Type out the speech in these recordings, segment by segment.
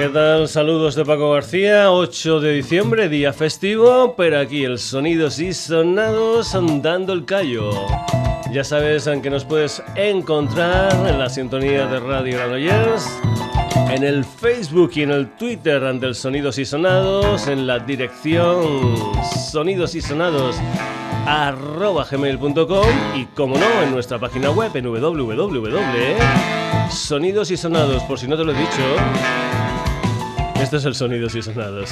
¿Qué tal? Saludos de Paco García, 8 de diciembre, día festivo, pero aquí el sonidos y sonados andando el callo. Ya sabes en que nos puedes encontrar en la sintonía de Radio Granollers, en el Facebook y en el Twitter del Sonidos y Sonados, en la dirección sonidos y sonados arroba gmail.com y como no en nuestra página web en www.sonidos y sonados por si no te lo he dicho esto es el Sonidos y Sonados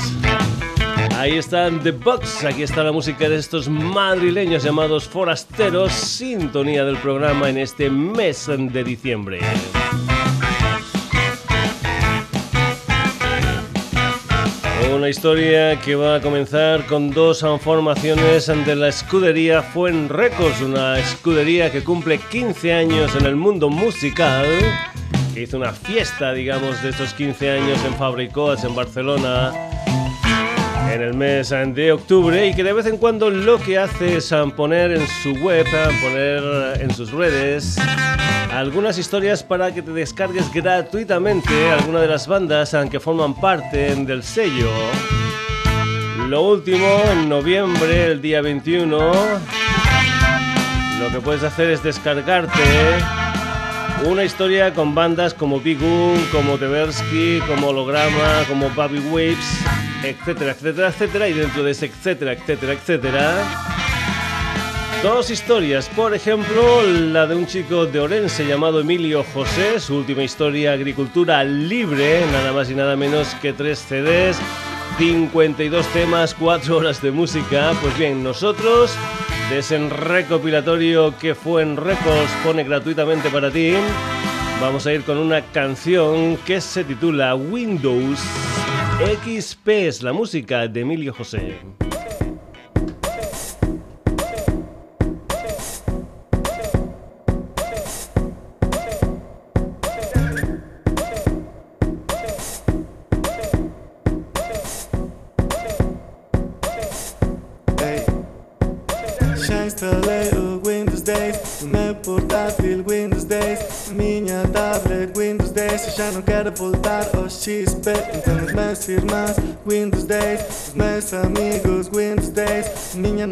ahí están The Box aquí está la música de estos madrileños llamados forasteros sintonía del programa en este mes de diciembre. Una historia que va a comenzar con dos formaciones de la escudería Fuen Records, una escudería que cumple 15 años en el mundo musical, que hizo una fiesta, digamos, de estos 15 años en Fabricoats, en Barcelona, en el mes de octubre y que de vez en cuando lo que hace es poner en su web, poner en sus redes algunas historias para que te descargues gratuitamente alguna de las bandas que forman parte del sello. Lo último, en noviembre, el día 21, lo que puedes hacer es descargarte una historia con bandas como Bigun, como Teversky, como Holograma, como Bobby Waves, etcétera, etcétera, etcétera, y dentro de ese etcétera, etcétera, etcétera Dos historias, por ejemplo, la de un chico de Orense llamado Emilio José, su última historia, Agricultura Libre, nada más y nada menos que tres CDs, 52 temas, 4 horas de música. Pues bien, nosotros, de ese recopilatorio que fue en Records, pone gratuitamente para ti, vamos a ir con una canción que se titula Windows XP, es la música de Emilio José.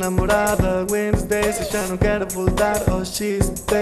Namorada, 10 Eu já não quero voltar ao XP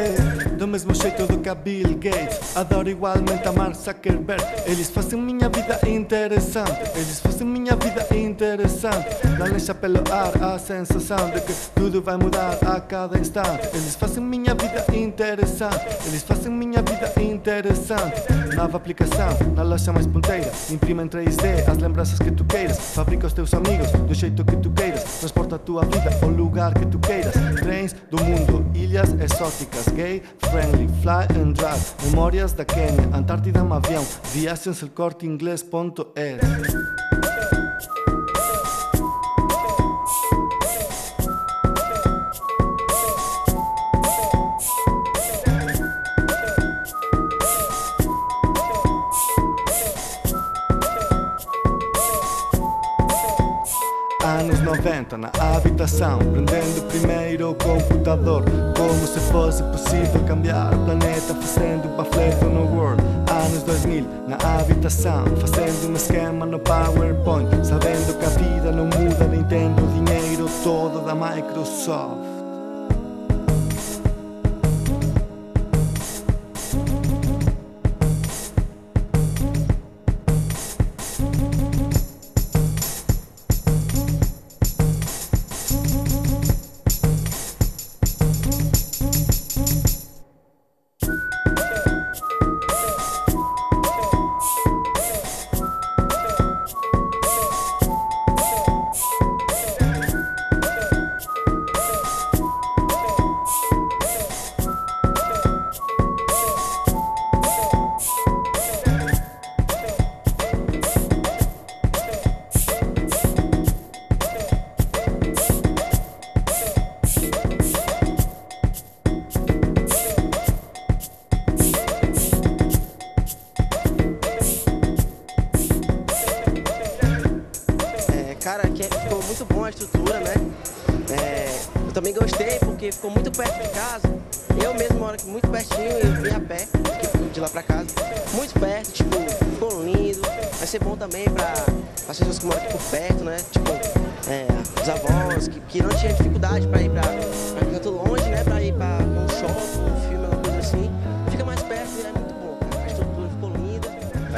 Do mesmo jeito do que a Bill Gates Adoro igualmente a Mark Zuckerberg. Eles fazem minha vida interessante Eles fazem minha vida interessante Dá-lhe pelo ar a sensação De que tudo vai mudar a cada instante. Eles fazem minha vida interessante. Eles fazem minha vida interessante. Nova aplicação, na loja mais ponteira. Imprima em 3D as lembranças que tu queiras. Fabrica os teus amigos do jeito que tu queiras. Transporta a tua vida ao lugar que tu queiras. Trens do mundo, ilhas exóticas. Gay, friendly, fly and drive. Memórias da Quênia, Antártida um avião. Viagens el corte inglês.es na habitação, prendendo primeiro o computador. Como se fosse possível cambiar o planeta, fazendo panfleto no Word. Anos 2000, na habitação, fazendo um esquema no PowerPoint. Sabendo que a vida não muda, nem tendo dinheiro todo da Microsoft. красивые.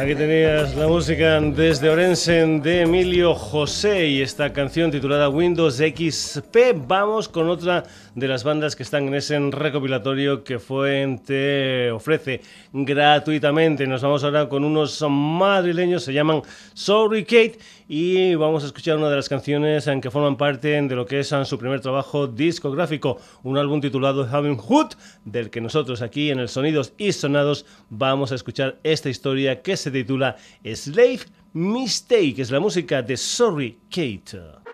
Aquí tenías la música desde Orense de Emilio José y esta canción titulada Windows XP. Vamos con otra de las bandas que están en ese recopilatorio que Fuente ofrece gratuitamente. Nos vamos ahora con unos madrileños, se llaman Sorry Kate y vamos a escuchar una de las canciones en que forman parte de lo que es su primer trabajo discográfico, un álbum titulado Having Hood, del que nosotros aquí en el Sonidos y Sonados vamos a escuchar esta historia que se titula Slave Mistake, es la música de Sorry Kate.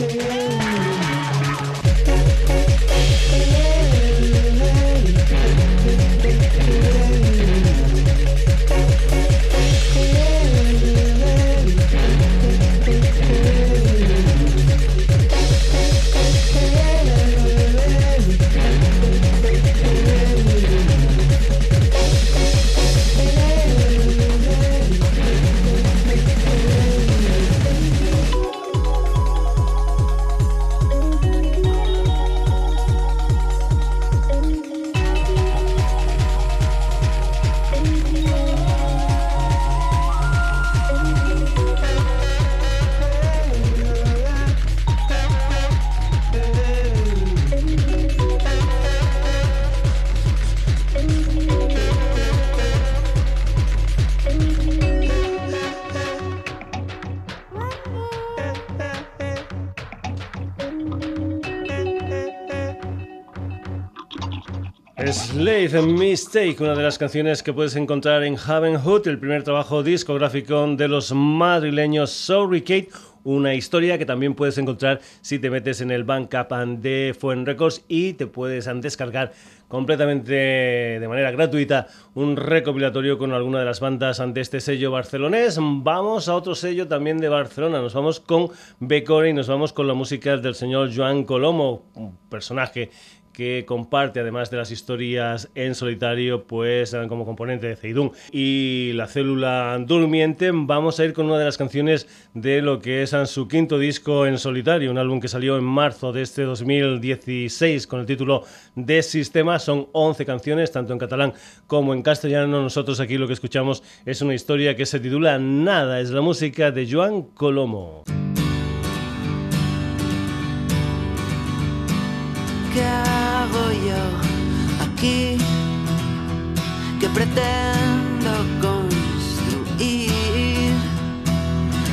えー Mistake, una de las canciones que puedes encontrar en Hood, el primer trabajo discográfico de los madrileños Sorry Kate, una historia que también puedes encontrar si te metes en el Bandcamp de Fuen Records y te puedes descargar completamente de manera gratuita un recopilatorio con alguna de las bandas de este sello barcelonés. Vamos a otro sello también de Barcelona, nos vamos con Becore y nos vamos con la música del señor Joan Colomo, un personaje que comparte, además de las historias en solitario, pues como componente de Zeidun y la célula durmiente, vamos a ir con una de las canciones de lo que es su quinto disco en solitario, un álbum que salió en marzo de este 2016 con el título de Sistema. Son 11 canciones, tanto en catalán como en castellano. Nosotros aquí lo que escuchamos es una historia que se titula Nada, es la música de Joan Colomo. Aquí que pretendo construir.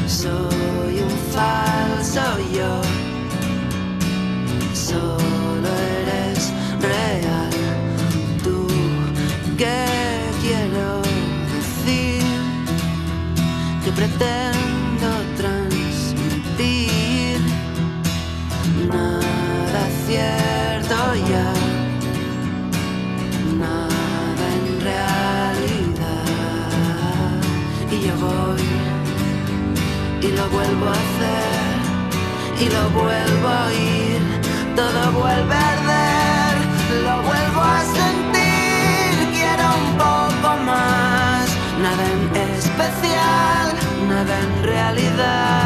Soy un falso yo, solo eres real. Tú, ¿qué quiero decir? Que pretendo vuelvo a hacer y lo vuelvo a oír, todo vuelve a arder, lo vuelvo a sentir, quiero un poco más, nada en especial, nada en realidad.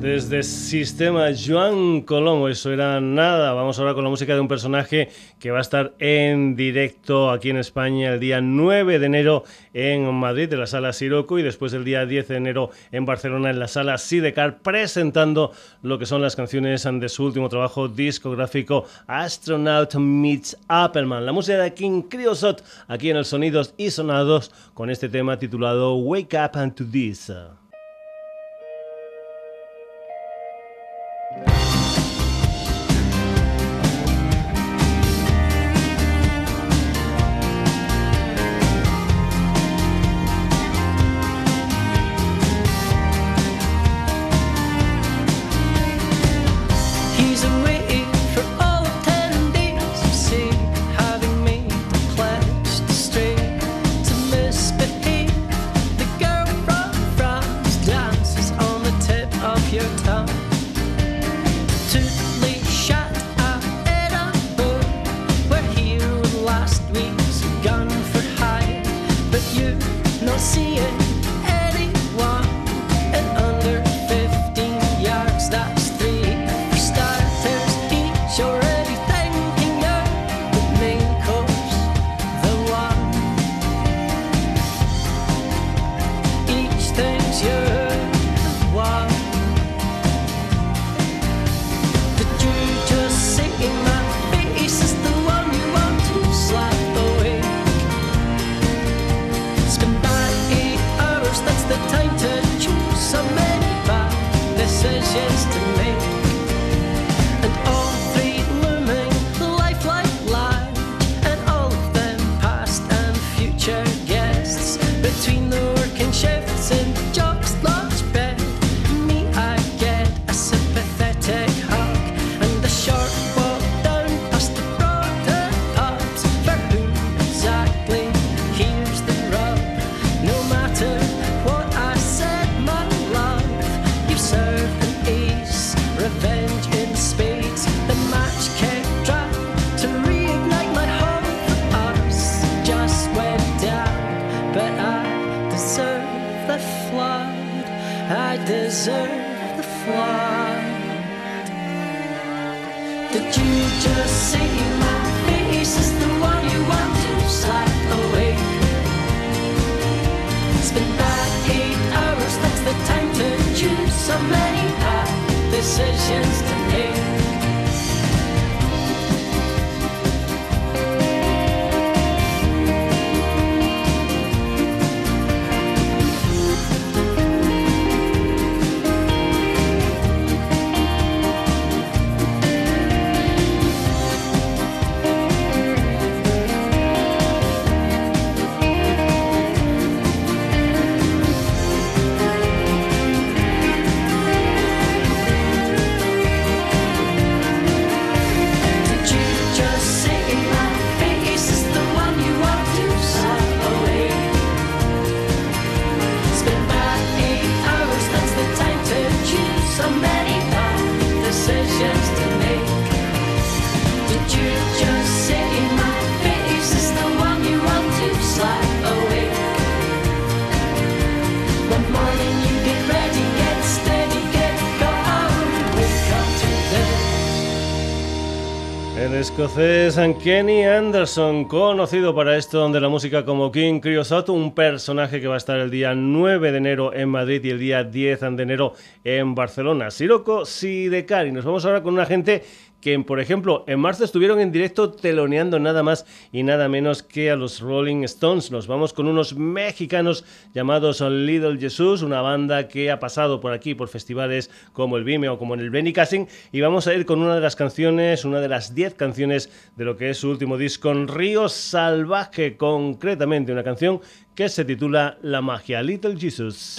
Desde Sistema Joan Colomo, eso era nada. Vamos ahora con la música de un personaje que va a estar en directo aquí en España el día 9 de enero en Madrid, en la sala Siroco, y después el día 10 de enero en Barcelona, en la sala Sidecar, presentando lo que son las canciones de su último trabajo discográfico, Astronaut Meets Appleman. La música de King Creosote, aquí en el Sonidos y Sonados, con este tema titulado Wake Up and to This. El escocés Kenny Anderson, conocido para esto de la música como King Creosote, un personaje que va a estar el día 9 de enero en Madrid y el día 10 de enero en Barcelona. Siroco Sidekari. Nos vamos ahora con una gente que, por ejemplo, en marzo estuvieron en directo teloneando nada más y nada menos que a los Rolling Stones. Nos vamos con unos mexicanos llamados Little Jesus, una banda que ha pasado por aquí por festivales como el Vime o como en el Benny y vamos a ir con una de las canciones, una de las 10 canciones de lo que es su último disco, Río Salvaje, concretamente una canción que se titula La magia, Little Jesus.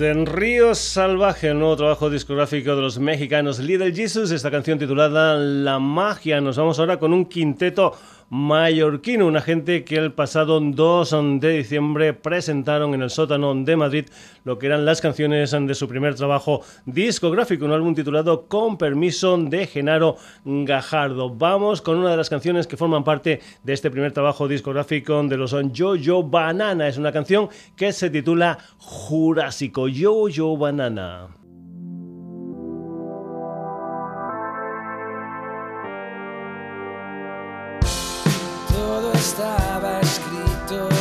Desde Río Salvaje, el nuevo trabajo discográfico de los mexicanos Little Jesus, esta canción titulada La Magia. Nos vamos ahora con un quinteto mallorquino, una gente que el pasado 2 de diciembre presentaron en el sótano de Madrid lo que eran las canciones de su primer trabajo discográfico, un álbum titulado Con permiso de Genaro Gajardo. Vamos con una de las canciones que forman parte de este primer trabajo discográfico de los Yo-Yo Banana. Es una canción que se titula Jurásico Yo-Yo Banana. Estaba escrito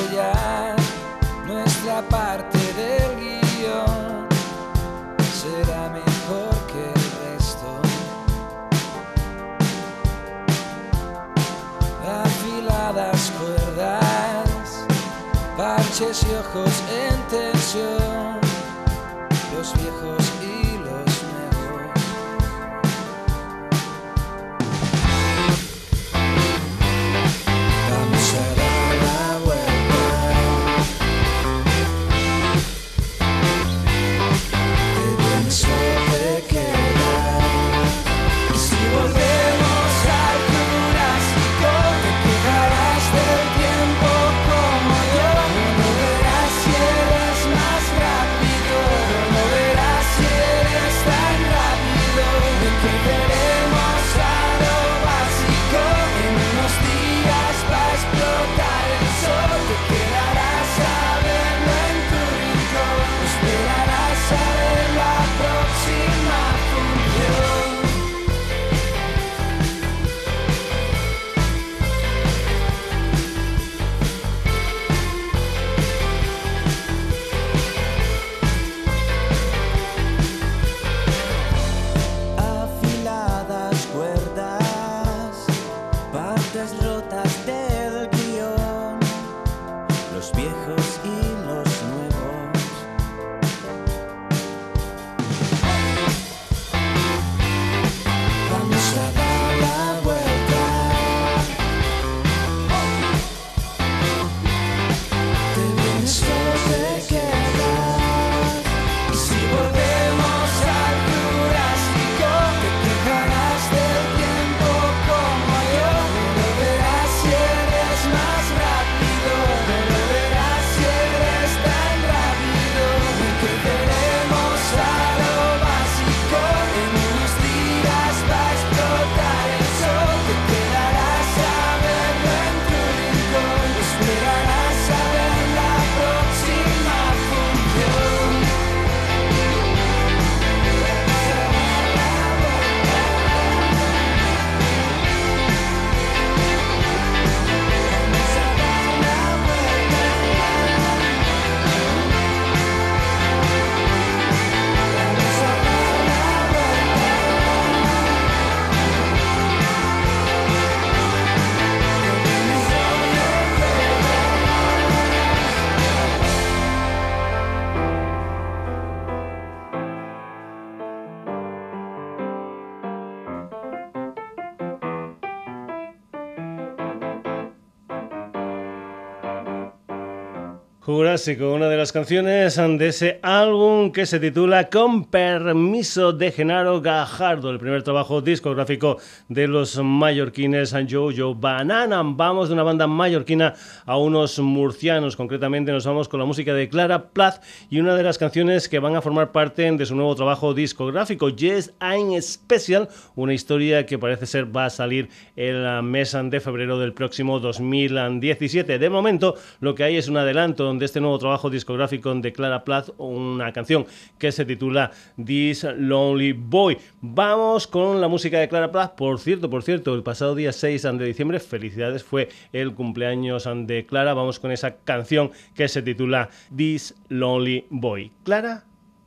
Jurásico, una de las canciones de ese álbum que se titula Con permiso de Genaro Gajardo, el primer trabajo discográfico de los mallorquines Jojo Banana. Vamos de una banda mallorquina a unos murcianos, concretamente nos vamos con la música de Clara Plath y una de las canciones que van a formar parte de su nuevo trabajo discográfico, Yes I'm Special, una historia que parece ser va a salir el mes de febrero del próximo 2017. De momento, lo que hay es un adelanto de este nuevo trabajo discográfico de Clara Plath, una canción que se titula This Lonely Boy. Vamos con la música de Clara Plath. Por cierto, por cierto, el pasado día 6 de diciembre, felicidades, fue el cumpleaños de Clara. Vamos con esa canción que se titula This Lonely Boy. Clara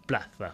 Plaza.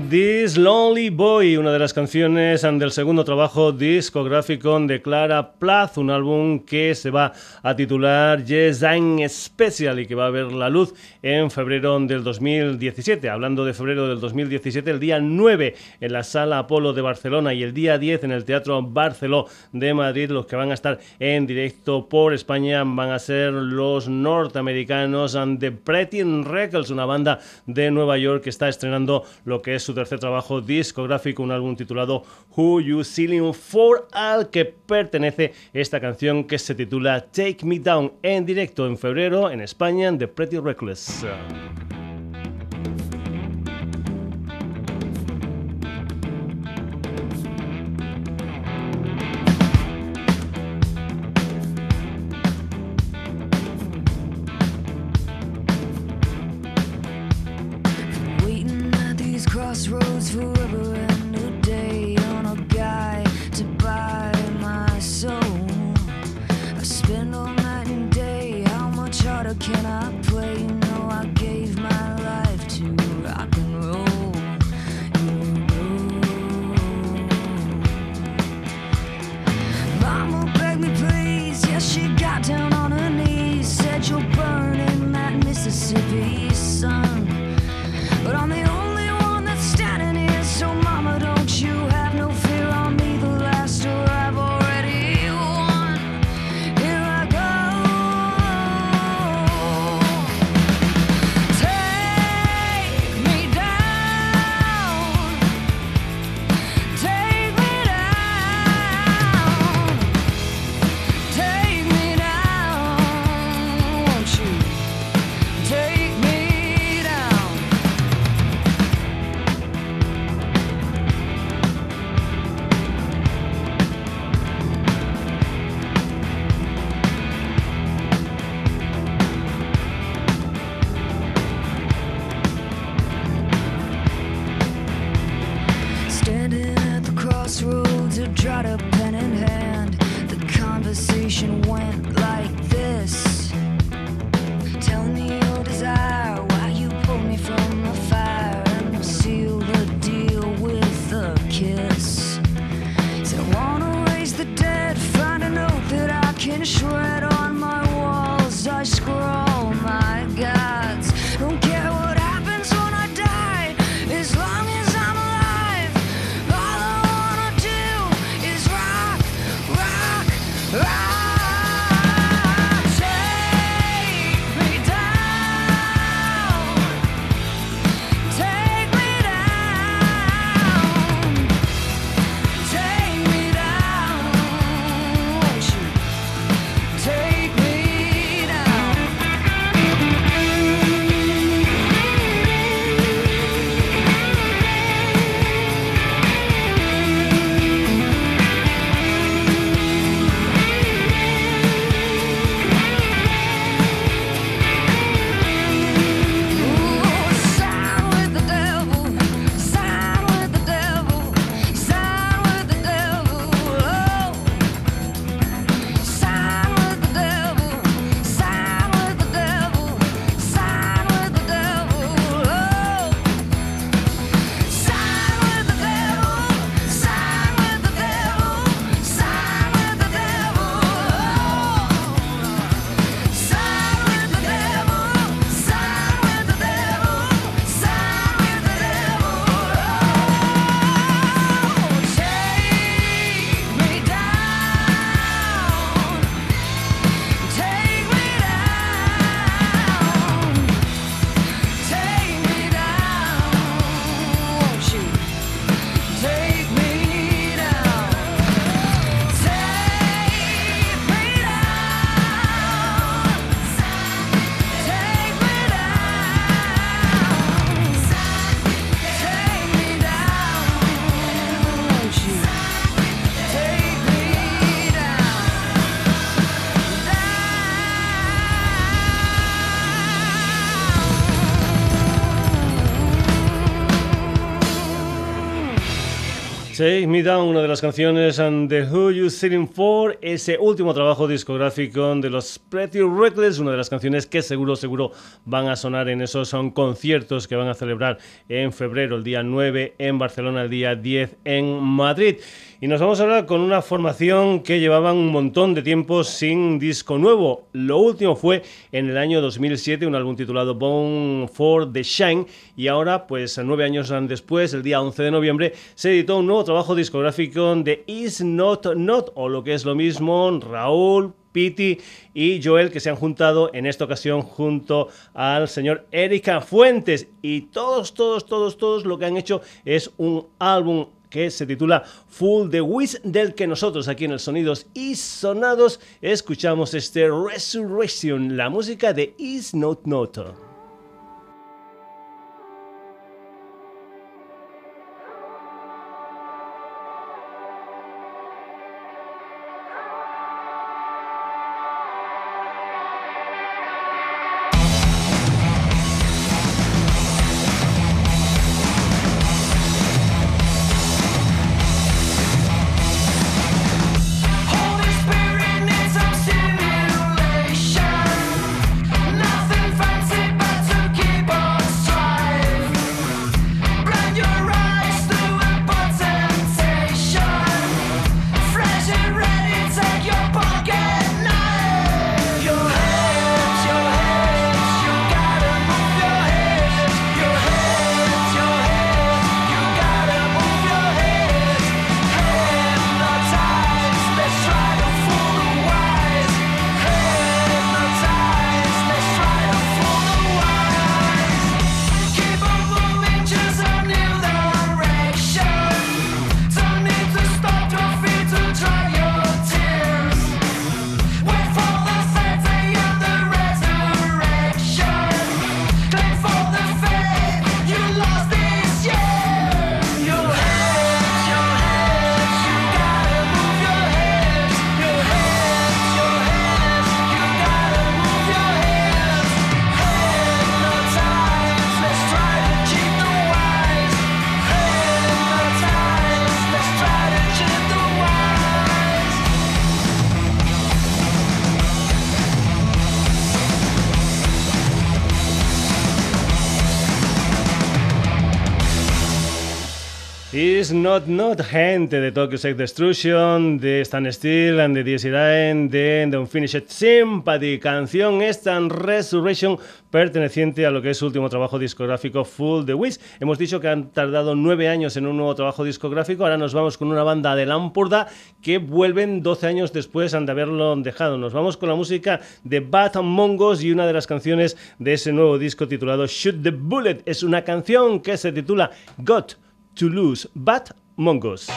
de This Lonely Boy, una de las canciones del segundo trabajo discográfico de Clara Plath, un álbum que se va a titular Yes I'm Special y que va a ver la luz en febrero del 2017. Hablando de febrero del 2017, el día 9 en la Sala Apolo de Barcelona y el día 10 en el Teatro Barceló de Madrid, los que van a estar en directo por España van a ser los norteamericanos The Pretty Records, una banda de Nueva York que está estrenando lo que es su tercer trabajo discográfico, un álbum titulado Who You Seeing For, al que pertenece esta canción que se titula Take Me Down en directo en febrero en España de Pretty Reckless. your Take Me Down, una de las canciones and The Who You Sitting For, ese último trabajo discográfico de los Pretty Reckless, una de las canciones que seguro, seguro van a sonar en esos son conciertos que van a celebrar en febrero, el día 9 en Barcelona, el día 10 en Madrid. Y nos vamos a hablar con una formación que llevaban un montón de tiempo sin disco nuevo. Lo último fue en el año 2007, un álbum titulado Bone for the Shine. Y ahora, pues nueve años después, el día 11 de noviembre, se editó un nuevo trabajo discográfico de Is Not Not, o lo que es lo mismo, Raúl, Piti y Joel que se han juntado en esta ocasión junto al señor Erika Fuentes y todos, todos, todos, todos lo que han hecho es un álbum que se titula Full the Wiz, del que nosotros aquí en el Sonidos y Sonados escuchamos este Resurrection, la música de Is Not Not. Not Not, gente de Tokyo Sex Destruction, de Stan Steel, and de DSI de The Unfinished Sympathy, canción esta Resurrection perteneciente a lo que es su último trabajo discográfico Full the Wiz. Hemos dicho que han tardado nueve años en un nuevo trabajo discográfico, ahora nos vamos con una banda de Lampurda que vuelven 12 años después de haberlo dejado. Nos vamos con la música de Bat Mongos y una de las canciones de ese nuevo disco titulado Shoot the Bullet. Es una canción que se titula Got to lose, but Mongoose.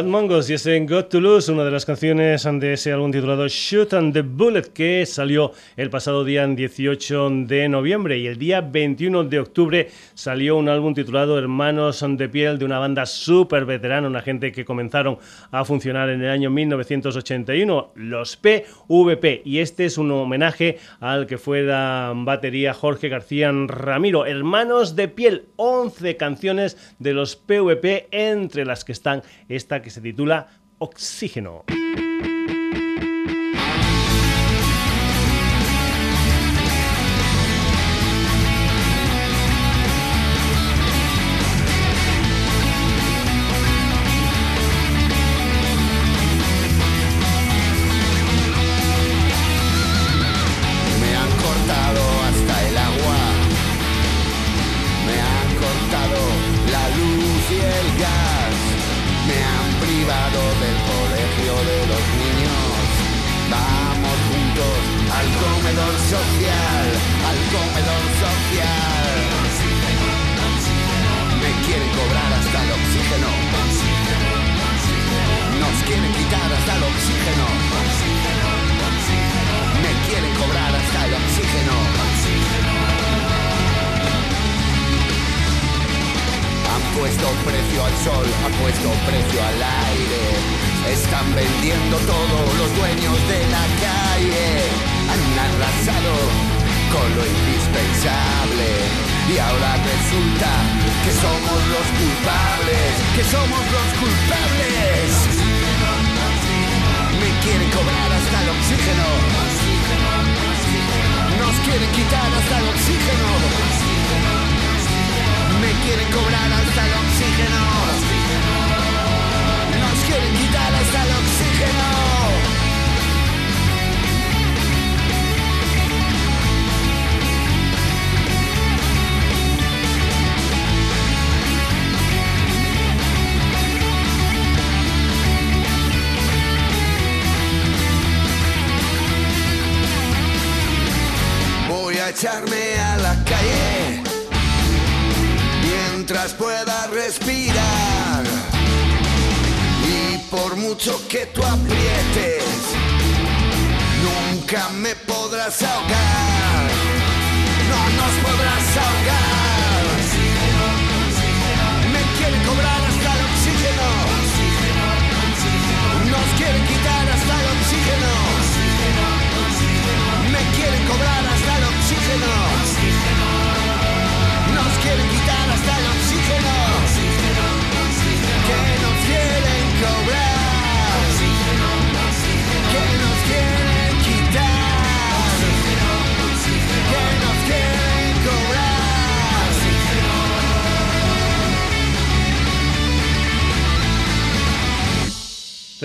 Bad Mongos y ese Got to Lose, una de las canciones de ese álbum titulado Shoot and the Bullet, que salió el pasado día 18 de noviembre. Y el día 21 de octubre salió un álbum titulado Hermanos de Piel, de una banda súper veterana, una gente que comenzaron a funcionar en el año 1981, los PVP. Y este es un homenaje al que fuera batería Jorge García Ramiro. Hermanos de Piel, 11 canciones de los PVP, entre las que están esta que se titula Oxígeno.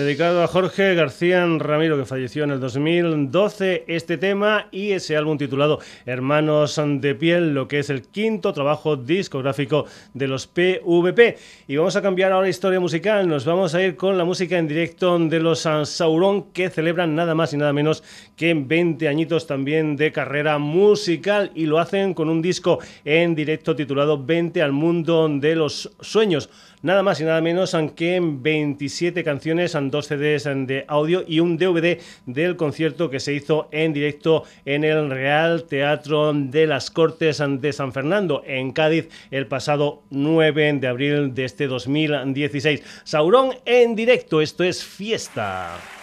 Dedicado a Jorge García Ramiro, que falleció en el 2012, este tema y ese álbum titulado Hermanos de Piel, lo que es el quinto trabajo discográfico de los PVP. Y vamos a cambiar ahora historia musical, nos vamos a ir con la música en directo de los Sauron, que celebran nada más y nada menos que 20 añitos también de carrera musical y lo hacen con un disco en directo titulado 20 al mundo de los sueños nada más y nada menos que 27 canciones, dos CDs de audio y un DVD del concierto que se hizo en directo en el Real Teatro de las Cortes de San Fernando, en Cádiz, el pasado 9 de abril de este 2016. Saurón en directo, esto es fiesta.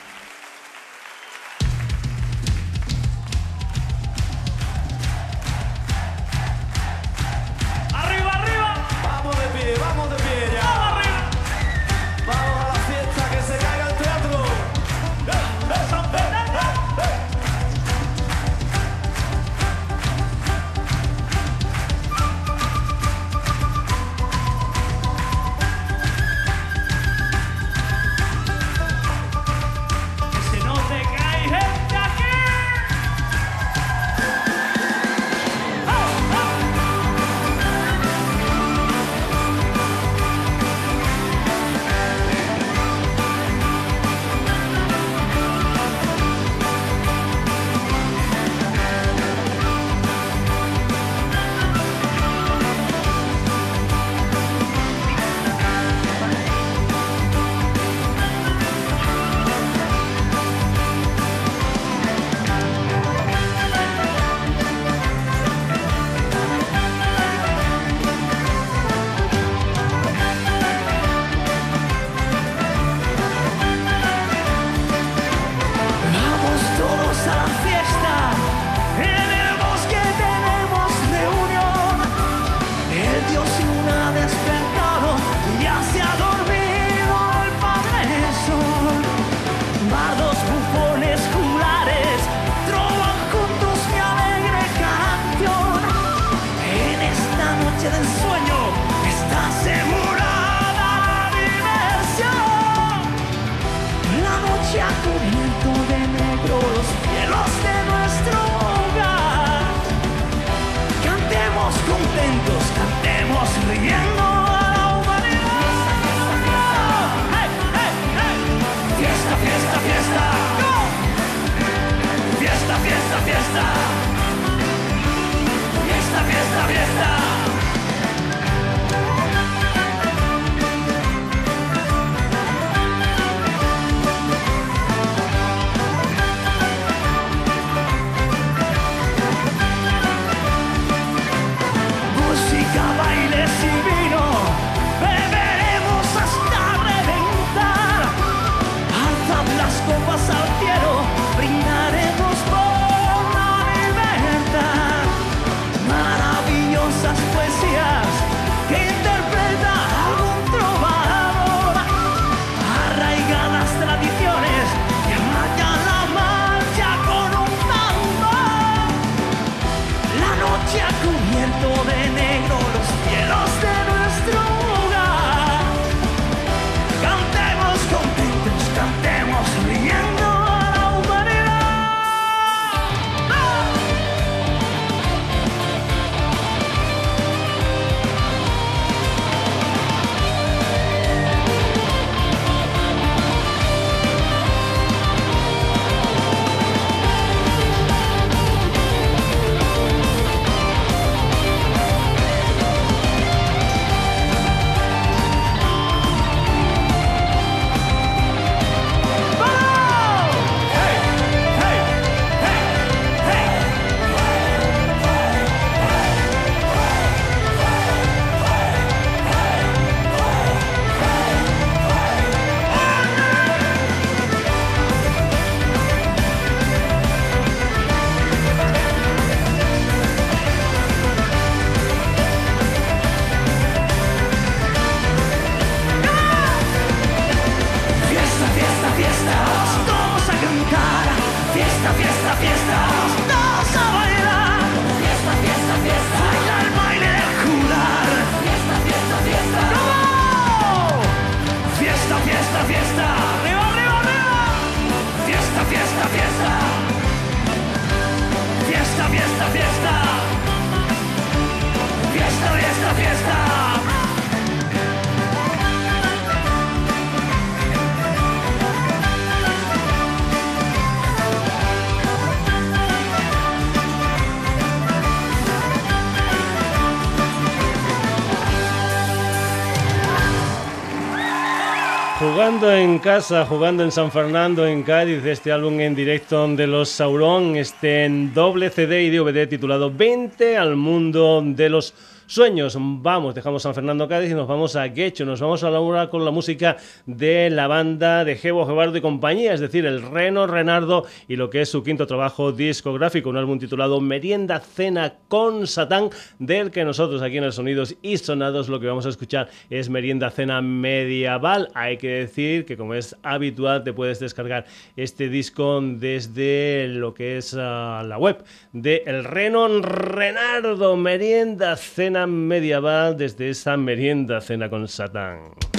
Casa, jugando en San Fernando, en Cádiz, este álbum en directo de los Sauron, este en doble CD y DVD titulado 20 al mundo de los sueños. Vamos, dejamos San Fernando Cádiz y nos vamos a Guecho, nos vamos a la con la música de la banda de Gebo, Gebardo y compañía, es decir, el Reno Renardo y lo que es su quinto trabajo discográfico, un álbum titulado Merienda Cena con Satán, del que nosotros aquí en el Sonidos y Sonados lo que vamos a escuchar es Merienda Cena Medieval. Hay que decir que como es habitual te puedes descargar este disco desde lo que es ah, la web de El Reno Renardo, Merienda Cena Medieval, desde esa Merienda Cena con Satán.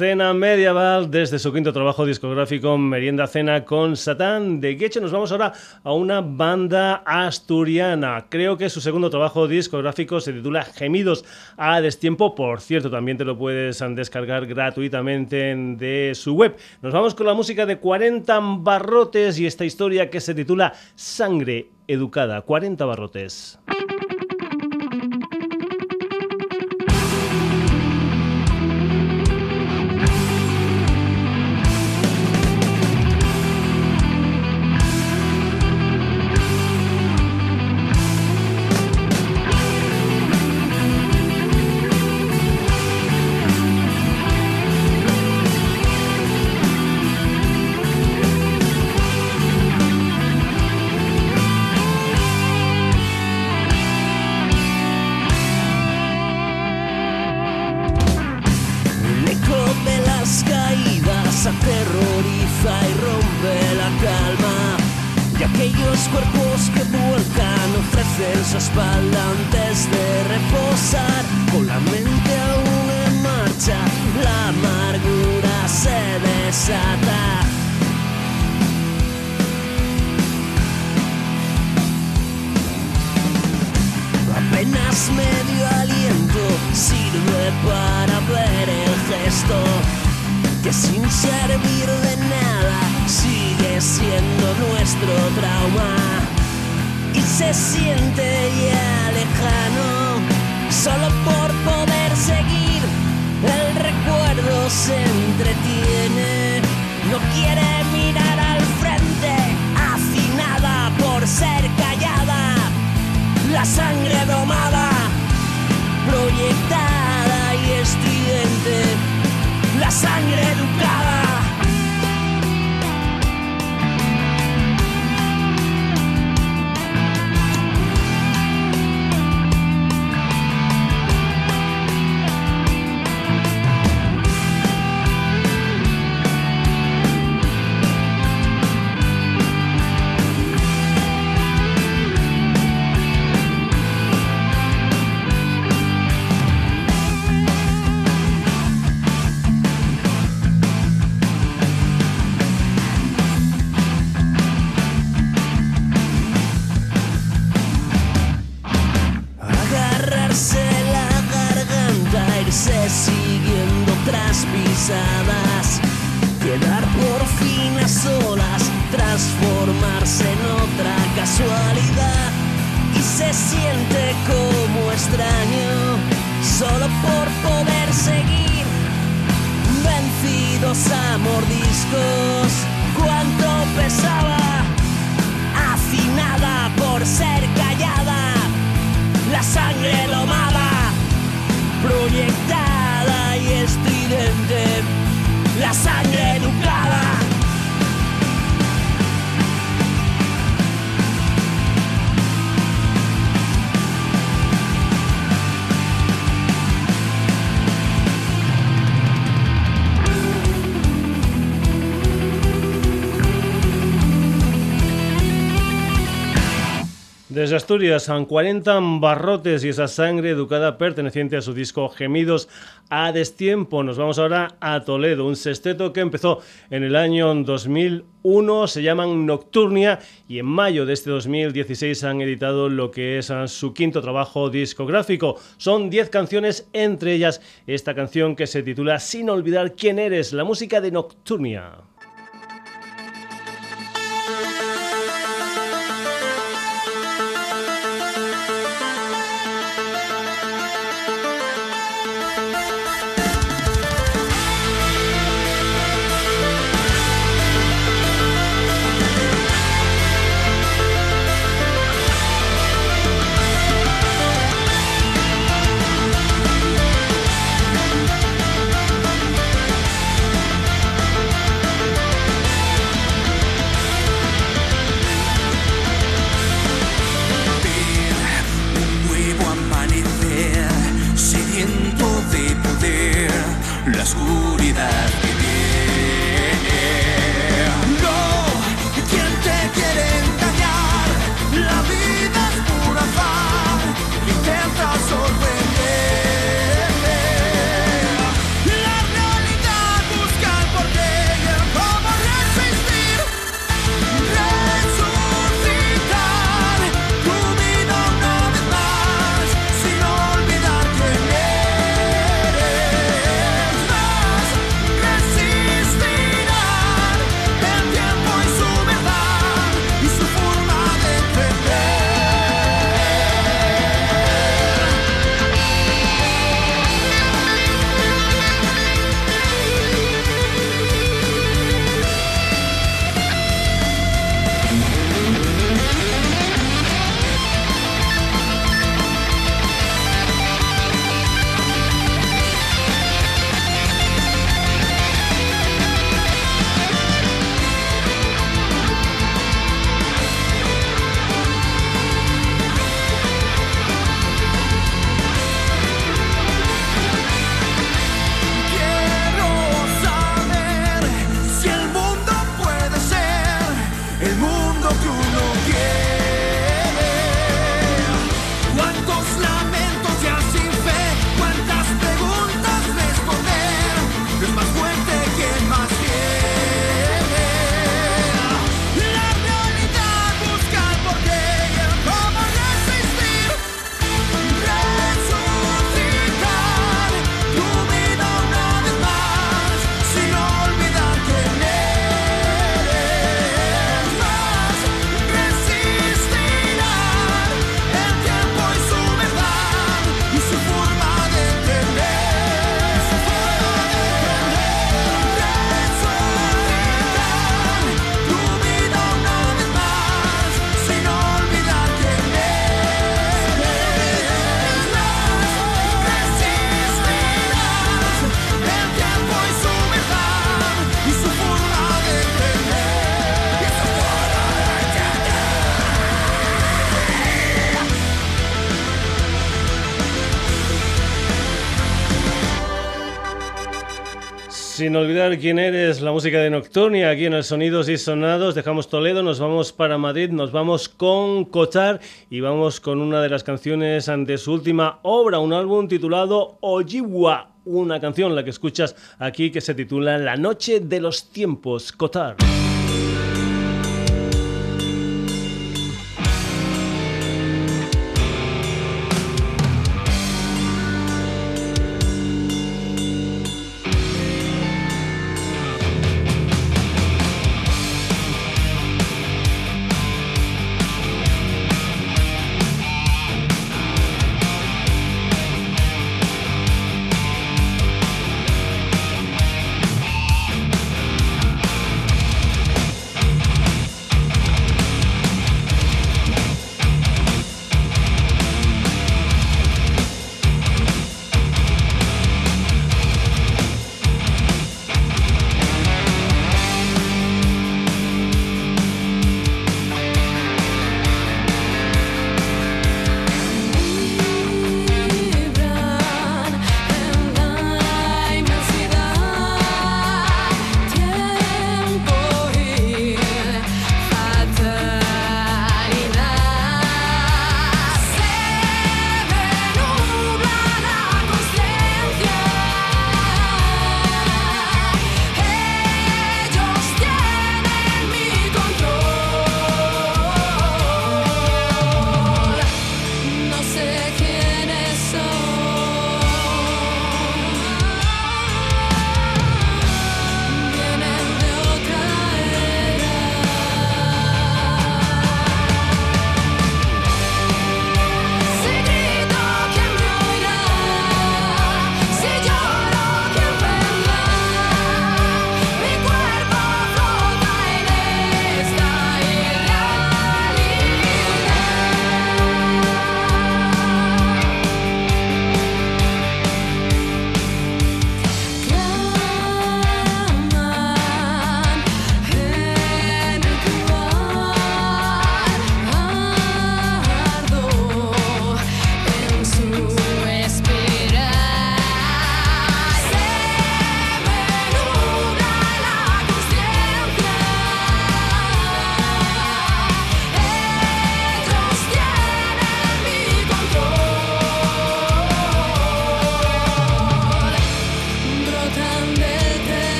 Cena Medieval desde su quinto trabajo discográfico Merienda Cena con Satán de Guecho. Nos vamos ahora a una banda asturiana. Creo que su segundo trabajo discográfico se titula Gemidos a destiempo. Por cierto, también te lo puedes descargar gratuitamente de su web. Nos vamos con la música de 40 barrotes y esta historia que se titula Sangre Educada. 40 barrotes. Desde Asturias, San 40 barrotes y esa sangre educada perteneciente a su disco Gemidos a Destiempo. Nos vamos ahora a Toledo, un sexteto que empezó en el año 2001, se llaman Nocturnia y en mayo de este 2016 han editado lo que es su quinto trabajo discográfico. Son 10 canciones, entre ellas esta canción que se titula Sin olvidar quién eres, la música de Nocturnia. Sin olvidar quién eres, la música de Nocturnia aquí en el Sonidos y Sonados. Dejamos Toledo, nos vamos para Madrid, nos vamos con Cochar y vamos con una de las canciones ante su última obra, un álbum titulado Ojiwa, una canción la que escuchas aquí que se titula La Noche de los Tiempos, Cotar.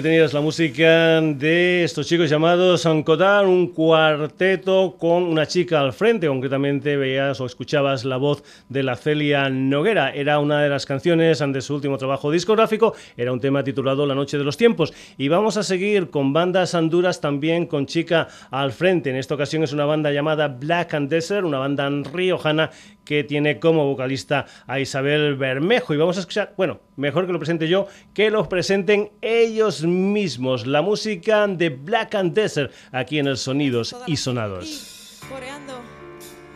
Aquí tenías la música de estos chicos llamados Ancotar, un cuarteto con una chica al frente. Concretamente veías o escuchabas la voz de la Celia Noguera. Era una de las canciones de su último trabajo discográfico. Era un tema titulado La Noche de los Tiempos. Y vamos a seguir con bandas anduras también con chica al frente. En esta ocasión es una banda llamada Black and Desert, una banda riojana que tiene como vocalista a Isabel Bermejo. Y vamos a escuchar, bueno, mejor que lo presente yo, que lo presenten ellos mismos. La música de Black and Desert aquí en el Sonidos y Sonados. coreando,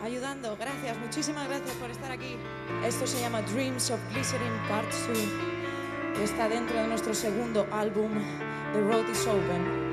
ayudando. Gracias, muchísimas gracias por estar aquí. Esto se llama Dreams of Glycerin Part 2. Está dentro de nuestro segundo álbum, The Road is Open.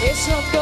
It's so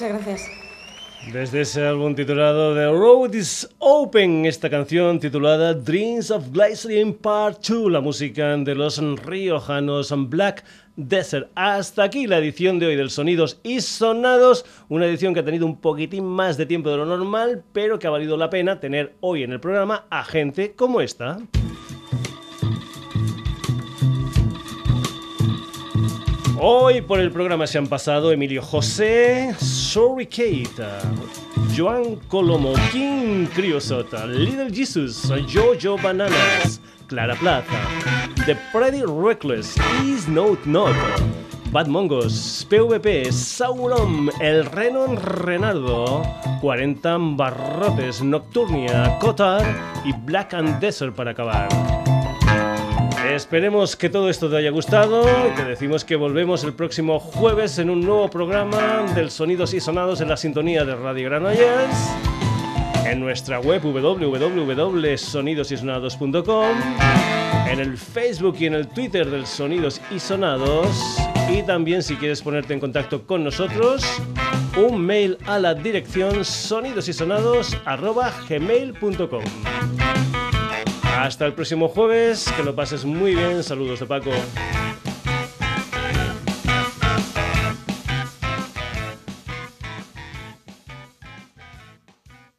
Muchas gracias. Desde ese álbum titulado The Road is Open, esta canción titulada Dreams of Glycerin Part 2, la música de los riojanos Black Desert. Hasta aquí la edición de hoy del Sonidos y Sonados, una edición que ha tenido un poquitín más de tiempo de lo normal, pero que ha valido la pena tener hoy en el programa a gente como esta. Hoy por el programa se han pasado Emilio José, Sorry Kate, Joan Colomo, King Criosota, Little Jesus, Jojo Bananas, Clara Plaza, The Pretty Reckless, Is Note Not, Bad Mongos, PvP, Sauron, El Renon Renardo, 40 Barrotes, Nocturnia, Cotar y Black and Desert para acabar. Esperemos que todo esto te haya gustado te decimos que volvemos el próximo jueves en un nuevo programa del Sonidos y Sonados en la sintonía de Radio Granollers, en nuestra web www.sonidosysonados.com, en el Facebook y en el Twitter del Sonidos y Sonados y también si quieres ponerte en contacto con nosotros, un mail a la dirección sonidosysonados.gmail.com. Hasta el próximo jueves, que lo pases muy bien. Saludos de Paco.